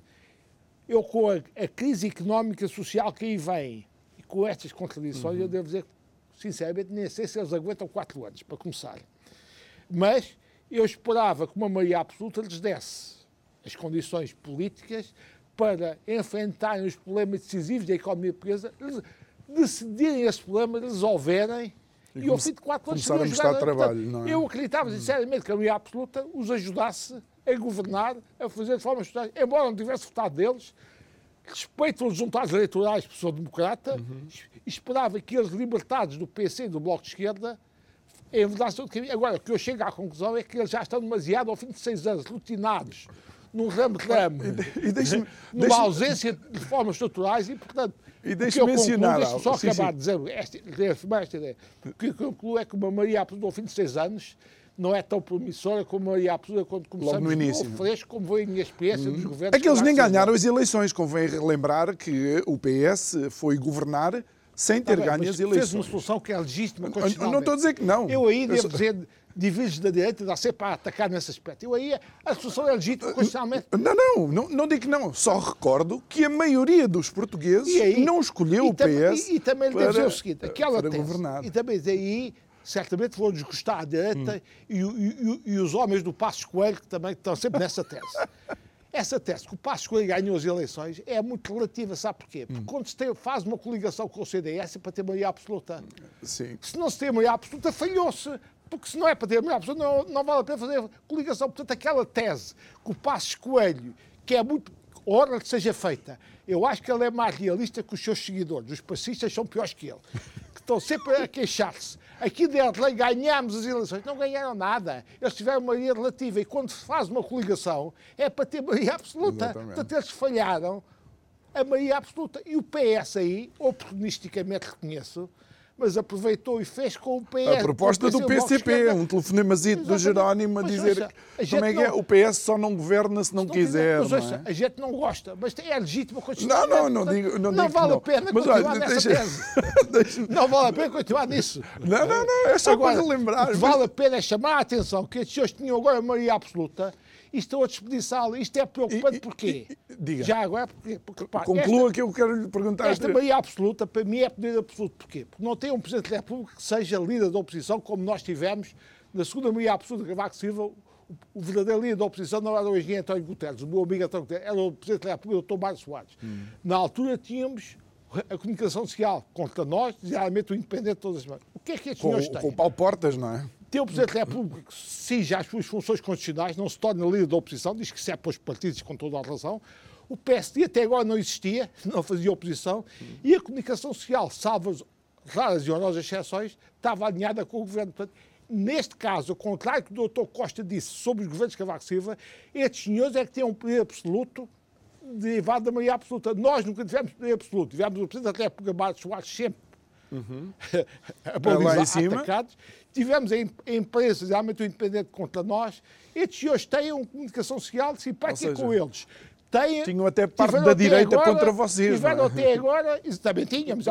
eu com a, a crise económica e social que aí vem, e com estas contradições, uhum. eu devo dizer que, sinceramente, nem sei se eles aguentam quatro anos, para começar. Mas eu esperava que uma maioria absoluta lhes desse as condições políticas para enfrentarem os problemas decisivos da economia portuguesa, decidirem esse problema, resolverem e, e ao fim de quatro anos a mostrar trabalho. Portanto, não é? Eu acreditava sinceramente que a maioria absoluta os ajudasse a governar, a fazer de forma estrutural, embora não tivesse votado deles, respeito os resultados eleitorais, pessoa democrata, uhum. esperava que eles, libertados do PC e do Bloco de Esquerda, em verdade, agora, o que eu chego à conclusão é que eles já estão demasiado, ao fim de seis anos, rotinados num ramo-ramo, numa ausência de reformas estruturais e, portanto, e deixe mencionar. Deixa só sim, acabar sim. de dizer esta, esta ideia. O que eu concluo é que uma Maria Absoluta, ao fim de seis anos, não é tão promissora como a Maria Absoluta quando começamos Logo no início. fresco, como foi a minha experiência hum. dos governos. É que eles nem ganharam as eleições. Convém relembrar que o PS foi governar sem ter tá ganho as eleições. Fez uma solução que é legítima Não estou a dizer que não. Eu aí devo dizer divides da direita dá sempre para atacar nesse aspecto. Eu aí, a solução é legítima constitucionalmente. Não, não, não, não digo que não. Só recordo que a maioria dos portugueses aí, não escolheu o PS e, e, também lhe devo dizer o seguinte, aquela para tese, governar. E também aí certamente vão desgostar à direita hum. e, e, e, os homens do Passos Coelho que também estão sempre nessa tese. Essa tese que o Passos Coelho ganhou as eleições é muito relativa, sabe porquê? Porque hum. quando se tem, faz uma coligação com o CDS é para ter maioria absoluta. Sim. Se não se tem maioria absoluta, falhou-se porque se não é para ter melhor pessoa, não, não vale a pena fazer coligação. Portanto, aquela tese que o Passos Coelho, que é muito hora que seja feita, eu acho que ele é mais realista que os seus seguidores. Os passistas são piores que ele, que estão sempre a queixar-se. Aqui dentro lei ganhámos as eleições. Não ganharam nada. Eles tiveram maioria relativa. E quando se faz uma coligação, é para ter maioria absoluta. Exatamente. Portanto, eles falharam a maioria absoluta. E o PS aí, oportunisticamente reconheço, mas aproveitou e fez com o PS. A proposta do PCP, um telefonemazito do Jerónimo a dizer ouça, a como é que é, o PS só não governa se não, se não quiser. Mas ouça, é? a gente não gosta, mas é legítimo continuar. Não, não, não digo Não, não vale não. a pena mas, continuar olha, nessa deixa, não vale a pena continuar nisso. Não, não, não, é só Agora, para lembrar. Vale a pena é chamar a atenção que estes senhores tinham agora a maioria absoluta e estão a desperdiçá-lo. Isto é preocupante porquê? Diga. Já agora, porque, porque pá, Conclua esta, que eu quero lhe perguntar. Esta maioria absoluta, para mim, é poder absoluto. Porquê? Porque não tem um Presidente da República que seja líder da oposição, como nós tivemos na segunda maioria absoluta de Cavaco Silva. O verdadeiro líder da oposição não era o engenheiro António Guterres, o meu amigo António Guterres, era o Presidente da República, o Dr. Mário Soares. Hum. Na altura tínhamos a comunicação social contra nós, diariamente o independente todas as semanas. O que é que estes senhores têm? Com o Paulo Portas, não é? Tem o Presidente da República que exige as suas funções constitucionais, não se torna líder da oposição, diz que se é para os partidos com toda a razão. O PSD até agora não existia, não fazia oposição, e a comunicação social, salvo as raras e honrosas exceções, estava alinhada com o governo. Portanto, neste caso, ao contrário do que o Dr. Costa disse sobre os governos de Cavaco Silva, estes senhores é que têm um poder absoluto derivado da maioria absoluta. Nós nunca tivemos poder absoluto. Tivemos o Presidente da República, Mário Soares, sempre uhum. atacados. Tivemos a empresas realmente independente contra nós. Estes senhores têm uma comunicação social simpática seja, com eles. Têm, Tinham até parte da direita agora, contra vocês. Tiveram é? até agora, também tínhamos,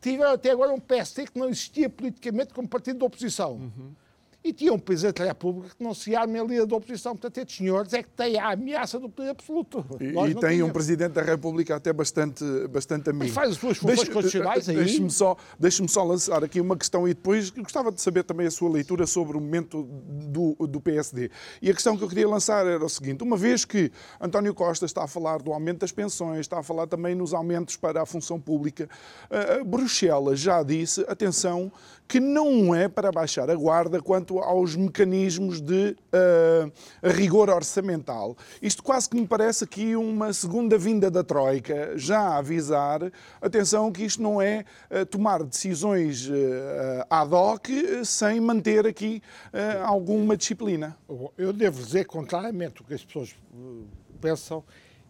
tiveram até agora um PSD que não existia politicamente como partido de oposição. Uhum e tinha um Presidente da República que não se arma em líder da oposição. Portanto, estes senhores é que têm a ameaça do poder absoluto. E, e tem um Presidente da República até bastante, bastante amigo. Mas faz as suas funções constitucionais aí. Deixe-me só, deixe só lançar aqui uma questão e depois gostava de saber também a sua leitura sobre o momento do, do PSD. E a questão que eu queria lançar era o seguinte, uma vez que António Costa está a falar do aumento das pensões, está a falar também nos aumentos para a função pública, Bruxelas já disse, atenção, que não é para baixar a guarda quanto aos mecanismos de uh, rigor orçamental. Isto quase que me parece aqui uma segunda vinda da Troika, já a avisar, atenção que isto não é uh, tomar decisões uh, ad hoc sem manter aqui alguma disciplina. Eu devo dizer, contrariamente ao que as pessoas pensam,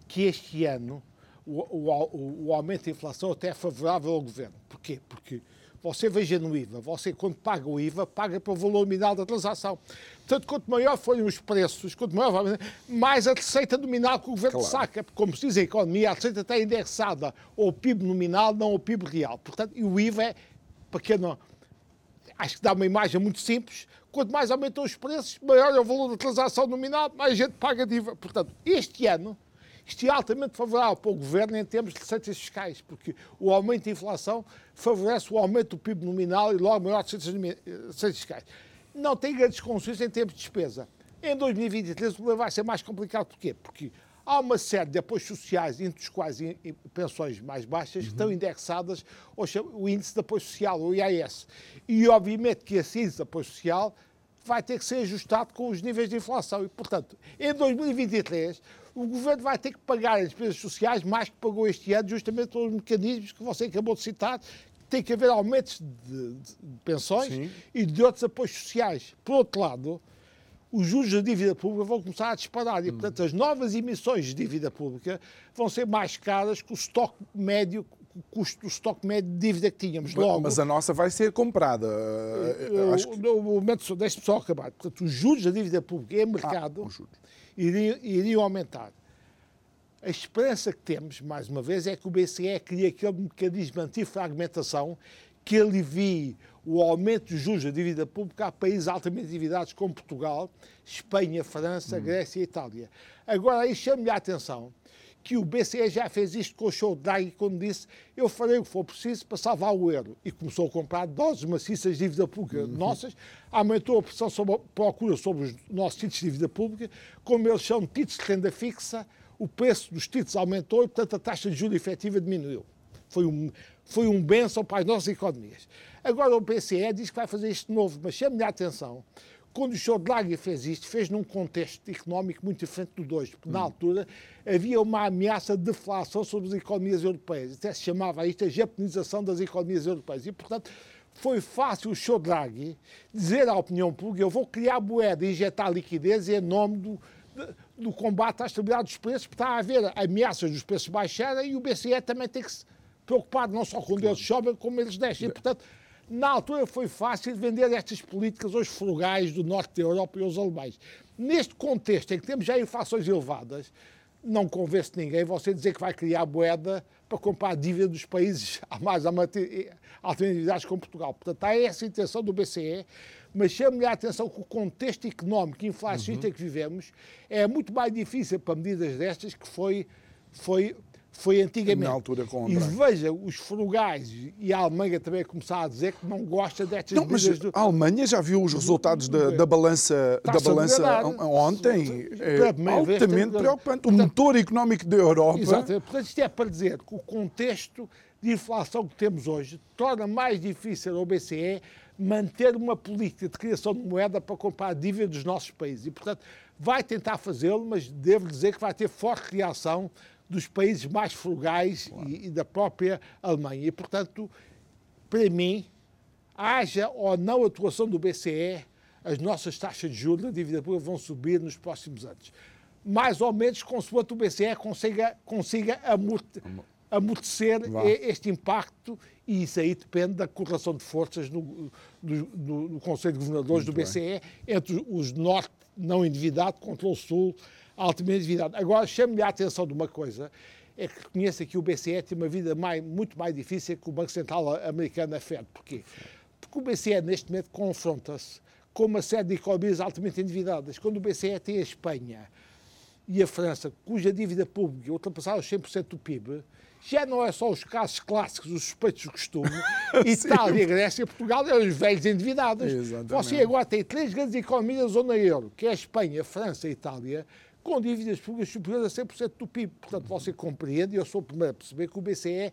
que este ano o, o, o aumento da inflação até é favorável ao governo. Porquê? Porque você veja no IVA, você quando paga o IVA, paga pelo valor nominal da transação. Portanto, quanto maior forem os preços, quanto maior mais a receita nominal que o governo claro. saca. Porque, como se diz a economia, a receita está indexada ao PIB nominal, não ao PIB real. Portanto, e o IVA é, não. Acho que dá uma imagem muito simples. Quanto mais aumentam os preços, maior é o valor da transação nominal, mais gente paga de IVA. Portanto, este ano, isto é altamente favorável para o governo em termos de receitas fiscais, porque o aumento da inflação favorece o aumento do PIB nominal e logo maior receitas, receitas fiscais. Não tem grandes consequências em termos de despesa. Em 2023 o problema vai ser mais complicado. Porquê? Porque há uma série de apoios sociais, entre os quais pensões mais baixas, uhum. que estão indexadas ao índice de apoio social, o IAS. E, obviamente, que esse índice de apoio social vai ter que ser ajustado com os níveis de inflação. E, portanto, em 2023, o governo vai ter que pagar as despesas sociais mais que pagou este ano, justamente pelos mecanismos que você acabou de citar. Tem que haver aumentos de, de, pensões Sim. e de outros apoios sociais. Por outro lado, os juros da dívida pública vão começar a disparar e, hum. portanto, as novas emissões de dívida pública vão ser mais caras que o estoque médio, o custo do estoque médio de dívida que tínhamos logo. Mas a nossa vai ser comprada. Eu, acho que... No momento, deixe-me só acabar. Portanto, os juros da dívida pública em mercado ah, iriam, iriam aumentar. A esperança que temos, mais uma vez, é que o BCE crie aquele mecanismo antifragmentação que alivie o aumento dos juros da dívida pública a países altamente endividados como Portugal, Espanha, França, hum. Grécia e Itália. Agora, aí chame-lhe a atenção que o BCE já fez isto com o show Draghi quando disse eu farei o que for preciso para salvar o euro e começou a comprar doses maciças de dívida pública uhum. nossas, aumentou a pressão sobre a procura sobre os nossos títulos de dívida pública, como eles são títulos de renda fixa, o preço dos títulos aumentou e, portanto, a taxa de juros efetiva diminuiu. Foi um, foi um benção para as nossas economias. Agora o BCE diz que vai fazer isto de novo, mas chame-lhe a atenção quando o Sr. Draghi fez isto, fez num contexto económico muito diferente do de hoje, porque na hum. altura havia uma ameaça de deflação sobre as economias europeias, até se chamava isto a japonização das economias europeias, e portanto foi fácil o Sr. Draghi dizer à opinião pública, eu vou criar moeda e injetar liquidez em nome do, do combate à estabilidade dos preços, porque está a haver ameaças dos preços baixarem e o BCE também tem que se preocupar não só com eles sobem, como eles descem. E, portanto, na altura foi fácil vender estas políticas aos frugais do norte da Europa e aos alemães. Neste contexto em que temos já inflações elevadas, não convence ninguém você dizer que vai criar moeda para comprar a dívida dos países mais alternativos como Portugal. Portanto, há essa intenção do BCE, mas chamo-lhe a atenção que o contexto económico e inflacionista uhum. que vivemos é muito mais difícil para medidas destas que foi, foi foi antigamente. Na altura com E veja, os frugais e a Alemanha também começaram a dizer que não gosta destas não, mas do... A Alemanha já viu os resultados da, da balança, da balança ontem. É altamente preocupante. O motor económico da Europa. Exato. Portanto, isto é para dizer que o contexto de inflação que temos hoje torna mais difícil ao BCE manter uma política de criação de moeda para comprar a dívida dos nossos países. E, portanto, vai tentar fazê-lo, mas devo dizer que vai ter forte reação dos países mais frugais claro. e, e, da própria Alemanha. E, portanto, para mim, haja ou não atuação do BCE, as nossas taxas de juros da dívida pública vão subir nos próximos anos. Mais ou menos consoante o BCE consiga, consiga amortecer este impacto e isso aí depende da correlação de forças no, no, no, no Conselho de Governadores Muito do BCE bem. entre os norte não endividado contra o sul altamente endividado. Agora, chame-lhe a atenção de uma coisa, é que reconheça que o BCE tem uma vida mais, muito mais difícil que o Banco Central americano, a Fed. Porquê? Porque o BCE, neste momento, confronta-se com uma série de economias altamente endividadas. Quando o BCE tem a Espanha e a França, cuja dívida pública ultrapassava os 100% do PIB, já não é só os casos clássicos, os suspeitos do costume, Itália, Grécia, Portugal, eram os velhos endividados. Exatamente. Você agora tem três grandes economias da zona euro, que é a Espanha, a França e a Itália, com dívidas públicas superiores a 100% do PIB. Portanto, você compreende, e eu sou o primeiro a perceber que o BCE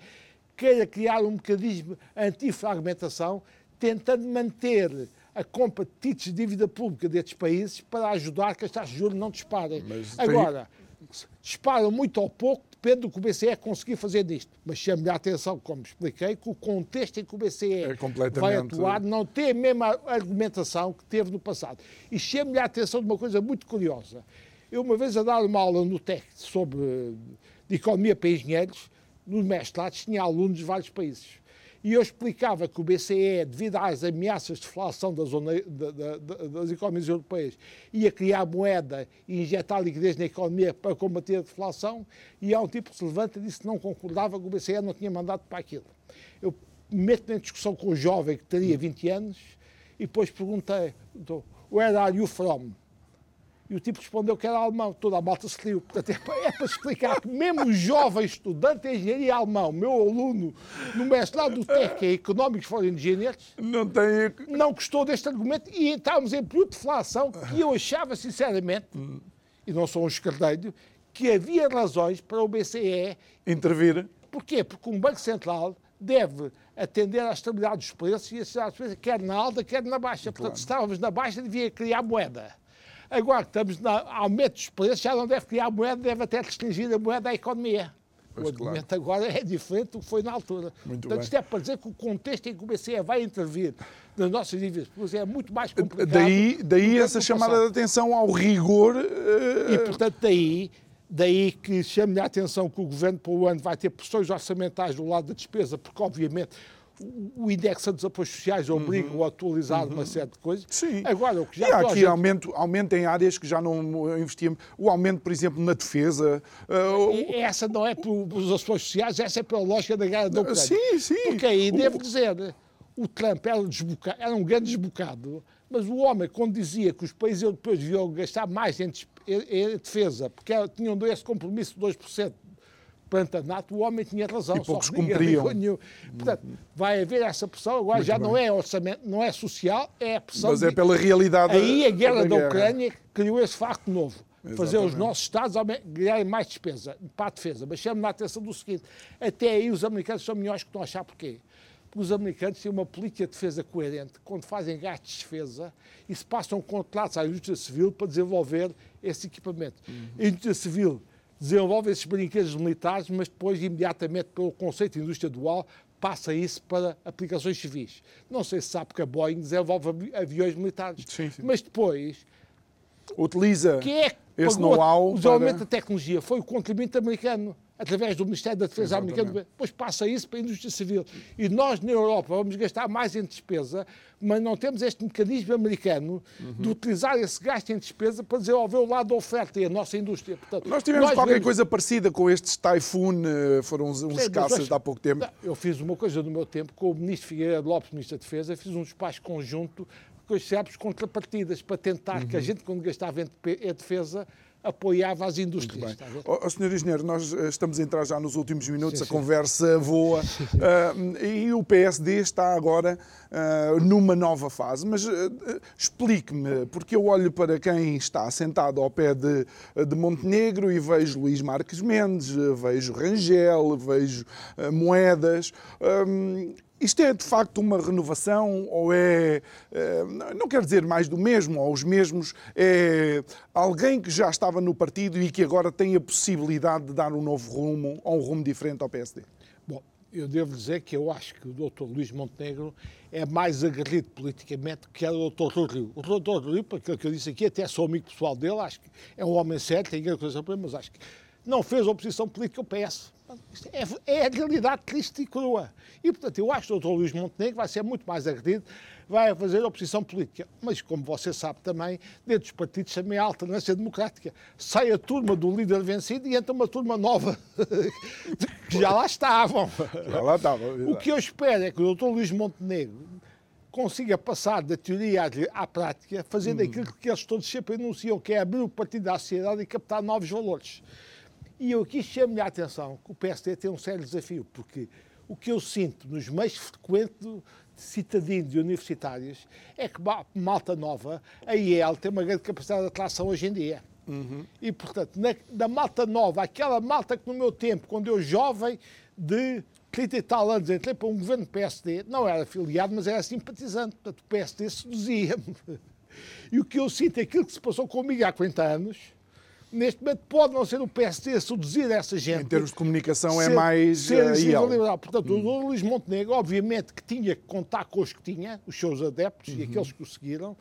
queira criar um mecanismo anti-fragmentação, tentando manter a compra de títulos de dívida pública destes países para ajudar que as taxas de juros não disparem. Mas Agora, tem... disparam muito ou pouco, depende do que o BCE conseguir fazer disto. Mas chame-lhe a atenção, como expliquei, que o contexto em que o BCE é completamente... vai atuar não tem a mesma argumentação que teve no passado. E chame-lhe a atenção de uma coisa muito curiosa. Eu, uma vez, a dar uma aula no TEC sobre de economia para engenheiros, nos mestrados tinha alunos de vários países. E eu explicava que o BCE, devido às ameaças de deflação da zona, da, da, das economias europeias, ia criar moeda e injetar liquidez na economia para combater a deflação, e há um tipo que se levanta e disse que não concordava que o BCE não tinha mandado para aquilo. Eu meto-me em discussão com o jovem que teria 20 anos e depois perguntei, where are you from? E o tipo respondeu que era alemão. Toda a malta se riu. Portanto, é para, é para explicar que mesmo o jovem estudante de engenharia alemão, meu aluno no mestrado do TEC, é Económicos for Engineers, não, tem... não gostou deste argumento e estávamos em período de deflação que eu achava, sinceramente, e não sou um escardeiro, que havia razões para o BCE intervir. Porquê? Porque um Banco Central deve atender à estabilidade dos preços e a estabilidade dos preços quer na alta, quer na baixa. Portanto, claro. se estávamos na baixa, devia criar moeda. Agora que estamos na aumento dos preços, já não deve criar moeda, deve até restringir a moeda à economia. Pois o argumento claro. agora é diferente do que foi na altura. Muito Portanto, bem. isto é para dizer que o contexto em que o BCE vai intervir nas nossas dívidas é muito mais complicado. Daí, daí essa chamada de atenção ao rigor. Uh... E, portanto, daí, daí que chame a atenção que o Governo para o ano vai ter pressões orçamentais do lado da despesa, porque, obviamente, o index dos apoios sociais obriga uhum. a atualizar uhum. uma série de coisas. Sim. Agora, o que já e há aqui gente... aumento, aumento em áreas que já não investíamos. O aumento, por exemplo, na defesa. Uh, essa não é pelos apoios sociais, essa é pela lógica da guerra da Ucrânia. Sim, sim. Porque aí, devo dizer, o Trump era, era um grande desbocado, mas o homem, quando dizia que os países europeus deviam gastar mais em, em defesa, porque tinham esse compromisso de 2% perante a NATO, o homem tinha razão. E poucos cumpriam. Portanto, vai haver essa pressão, agora Muito já bem. não é orçamento, não é social, é a pressão. Mas é pela realidade Aí a guerra da, da Ucrânia criou esse facto novo. Exatamente. Fazer os nossos Estados ganharem mais despesa para a defesa. Mas chamo-me a atenção do seguinte: até aí os americanos são melhores que estão a achar porquê? Porque os americanos têm uma política de defesa coerente quando fazem gastos de defesa e se passam contratos à indústria civil para desenvolver esse equipamento. Uhum. A indústria civil desenvolve esses brinquedos militares, mas depois, imediatamente, pelo conceito de indústria dual, passa isso para aplicações civis. Não sei se sabe que a Boeing desenvolve aviões militares, sim, sim. mas depois utiliza que é esse know-how. O desenvolvimento para... da tecnologia foi o contribuinte americano através do Ministério da Defesa Exatamente. americano, depois passa isso para a indústria civil. E nós, na Europa, vamos gastar mais em despesa, mas não temos este mecanismo americano uhum. de utilizar esse gasto em despesa para desenvolver o lado da oferta e a nossa indústria. Portanto, nós tivemos nós qualquer vemos... coisa parecida com estes Typhoon, eh, foram uns, uns caças de há pouco tempo. Eu fiz uma coisa no meu tempo com o Ministro Figueiredo Lopes, Ministro da Defesa, fiz um despacho conjunto com os SEPs contrapartidas para tentar uhum. que a uhum. gente, quando gastava em defesa, apoiava as indústrias. Oh, senhor Engenheiro, nós eh, estamos a entrar já nos últimos minutos, sim, a sim. conversa voa uh, e o PSD está agora uh, numa nova fase. Mas uh, explique-me, porque eu olho para quem está sentado ao pé de, de Montenegro e vejo Luís Marques Mendes, vejo Rangel, vejo Moedas. Isto é de facto uma renovação ou é, eh, não quero dizer mais do mesmo, ou os mesmos, é alguém que já estava no partido e que agora tem a possibilidade de dar um novo rumo ou um rumo diferente ao PSD? Bom, eu devo dizer que eu acho que o Dr. Luís Montenegro é mais aguerrido politicamente que o Dr. Rui. O Dr. Rui para aquilo que eu disse aqui, até sou amigo pessoal dele, acho que é um homem sério, tem grande coisa para mas acho que não fez oposição política ao PS. É, é, a realidade triste e crua. E, portanto, eu acho que o Dr. Luís Montenegro vai ser muito mais aguerrido, vai fazer oposição política. Mas, como você sabe também, dentro dos partidos também há alternância democrática. Sai a turma do líder vencido e entra uma turma nova que já lá estavam. Já lá estavam. O que eu espero é que o Dr. Luís Montenegro consiga passar da teoria à, prática, fazendo hum. aquilo que eles todos sempre anunciam, que é abrir o partido à sociedade e captar novos valores. E eu aqui chamo-lhe a atenção que o PSD tem um sério desafio, porque o que eu sinto nos meios frequentes citadinos e universitários é que malta nova, a IEL tem uma grande capacidade de atração hoje em dia. Uhum. E, portanto, na, da malta nova, aquela malta que no meu tempo, quando eu jovem de 30 e tal anos, entrei para um governo PSD, não era afiliado, mas era simpatizante. Portanto, o PSD seduzia-me. E o que eu sinto é aquilo que se passou comigo há 40 anos, neste momento pode não ser o PSD a seduzir essa gente. Em termos de comunicação é ser, é mais ser, uh, liberal. Portanto, hum. o Luís Montenegro, obviamente, que tinha que contar com os que tinha, os seus adeptos uhum. e aqueles que o seguiram.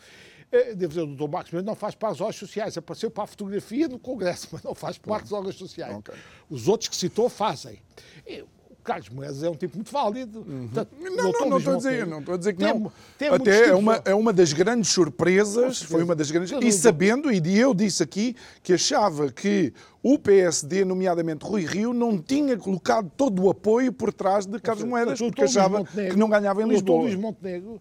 Eh, devo dizer, o Dr. Marcos Mendes não faz para as obras sociais, apareceu para a fotografia no Congresso, mas não faz parte das obras sociais. Okay. Os outros que citou fazem. Carlos Moedas é um tipo muito válido. Uhum. Portanto, não, não, não estou a dizer, não estou a dizer que tem, não. Tem Até é uma, é uma das grandes surpresas, foi uma das grandes. E sabendo, e eu disse aqui, que achava que o PSD, nomeadamente Rui Rio, não tinha colocado todo o apoio por trás de Carlos Moedas, porque achava que não ganhava em Lisboa. O Luís Montenegro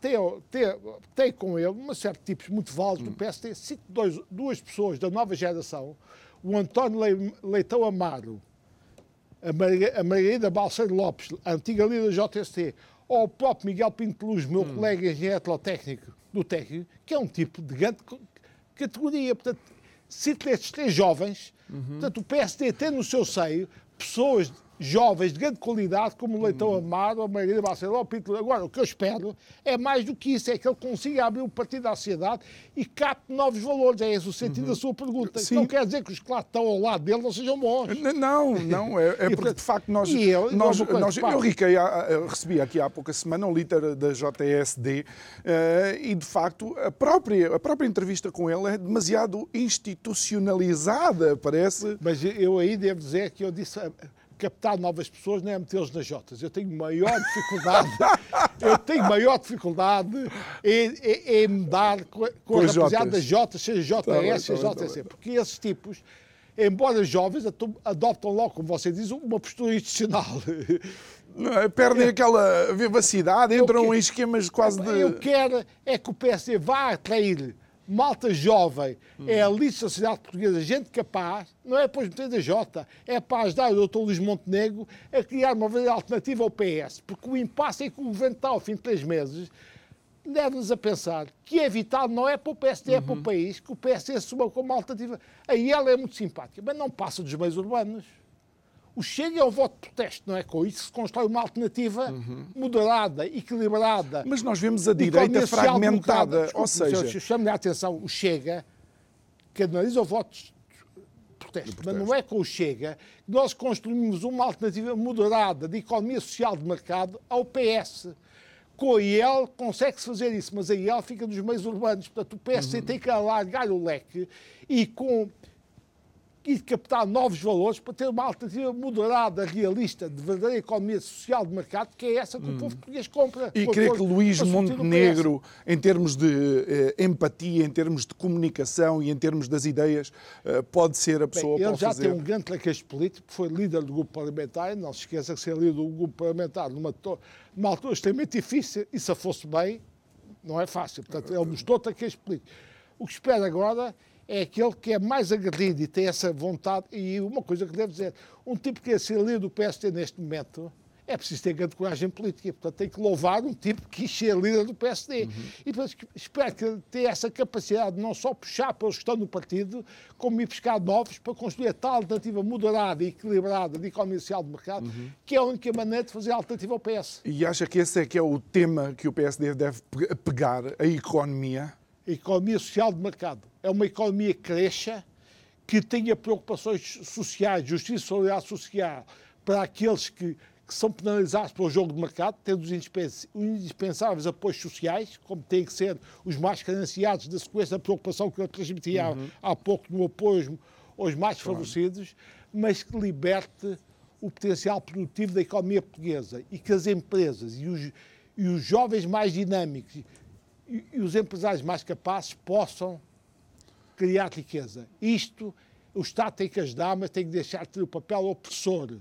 tem, tem, tem com ele série de tipos muito válidos do hum. PSD. Cito dois, duas pessoas da nova geração, o António Leitão Amaro, a Margarida Balseiro Lopes, a antiga líder da JST, ou o próprio Miguel Pinto Luz, meu hum. colega engenheiro técnico do técnico, que é um tipo de grande categoria. Portanto, cito estes três jovens, uhum. portanto, o PSD tem no seu seio pessoas jovens de grande qualidade, como o Leitão hum. Amado, a Margarida Barcelona, o Pinto. Agora, o que eu espero é mais do que isso, é que ele consiga abrir o partido à sociedade e capte novos valores. É esse o sentido uhum. da sua pergunta. Sim. Não quer dizer que os que lá estão ao lado dele não sejam bons. Não, não, é, é porque de facto nós. E eu, nós, nós, eu, Riquei, eu recebi aqui há pouca semana um líder da JSD uh, eh, e de facto a própria, a própria entrevista com ele é demasiado institucionalizada, parece. Mas eu aí devo dizer que eu disse captar novas pessoas não é metê-los nas Jotas. Eu tenho maior dificuldade, eu tenho maior dificuldade em, em, em mudar com, com a rapaziada das Jotas, seja JS, tá seja tá JC, porque esses tipos, embora jovens, adoptam logo, como você diz, uma postura institucional. Não, perdem aquela vivacidade, entram em esquemas quase de. Eu quero é que o PSD vá atrair malta jovem, hum. é a lista da sociedade portuguesa, gente capaz, não é depois meter da Jota, é para ajudar o Dr. Luís Montenegro a criar uma verdadeira alternativa ao PS, porque o impasse é que o governo está ao fim de três meses leva-nos a pensar que é vital, não é para o PSD, uhum. é para o uhum. país, que o PSD assuma como alternativa. Aí ela é muito simpática, mas não passa dos meios urbanos. O Chega é um voto de protesto, não é? Com isso se constrói uma alternativa uhum. moderada, equilibrada. Mas nós vemos a direita fragmentada. Desculpe, ou seja, chamo-lhe a atenção, o Chega, que analisa o voto de protesto, mas não é com o Chega que nós construímos uma alternativa moderada de economia social de mercado ao PS. Com a IEL consegue-se fazer isso, mas a IEL fica nos meios urbanos. Portanto, o PS uhum. tem que alargar o leque e com e de captar novos valores para ter uma alternativa moderada, realista, de verdadeira economia social de mercado, que é essa que hum. o povo português compra. E creio que Luís Montenegro, em termos de eh, empatia, em termos de comunicação e em termos das ideias, eh, pode ser a pessoa Bem, ele já fazer... tem um grande traquejo político, foi líder do grupo parlamentar, não se esqueça que ser líder do grupo parlamentar numa, numa altura extremamente difícil, e se fosse bem, não é fácil. Portanto, ele mostrou traquejo político. O que espera agora é aquele que é mais aguerrido e tem essa vontade. E uma coisa que devo dizer: um tipo que é ser líder do PSD neste momento é preciso ter grande coragem política. Portanto, tem que louvar um tipo que quis ser líder do PSD. Uhum. E portanto, espero que tenha essa capacidade de não só puxar pelos que estão no partido, como ir buscar novos para construir a tal alternativa moderada e equilibrada de economia social de mercado, uhum. que é a única maneira de fazer a alternativa ao PS. E acha que esse é que é o tema que o PSD deve pegar, a economia? A economia social de mercado. É uma economia que cresça, que tenha preocupações sociais, justiça e solidariedade social para aqueles que, que são penalizados pelo jogo de mercado, tendo os indispensáveis apoios sociais, como têm que ser os mais carenciados da sequência da preocupação que eu transmitia uhum. há, há, pouco no apoio aos mais favorecidos, mas que liberte o potencial produtivo da economia portuguesa. E que as empresas e os, e os jovens mais dinâmicos e, os empresários mais capazes possam criar riqueza. Isto o Estado tem que ajudar, mas tem que deixar de ter o papel opressor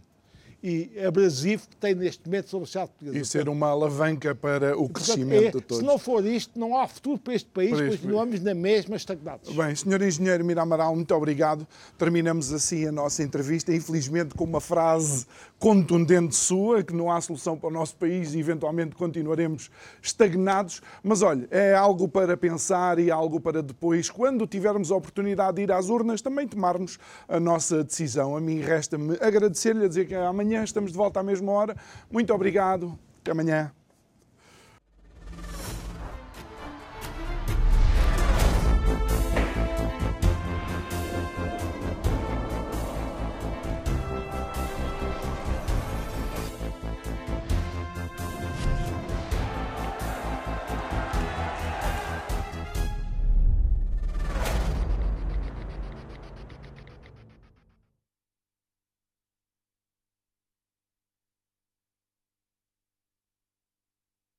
e abrasivo que tem neste momento sobre a sociedade portuguesa. E ser uma alavanca para o crescimento é, de todos. Se não for isto, não há futuro para este país, para continuamos na mesma estagnados. Bem, Sr. Engenheiro Miramaral, muito obrigado. Terminamos assim a nossa entrevista, infelizmente com uma frase contundente sua, que não há solução para o nosso país e eventualmente continuaremos estagnados. Mas olha, é algo para pensar e algo para depois, quando tivermos a oportunidade de ir às urnas, também tomarmos a nossa decisão. A mim resta-me agradecer-lhe a dizer que amanhã Estamos de volta à mesma hora. Muito obrigado. Até amanhã.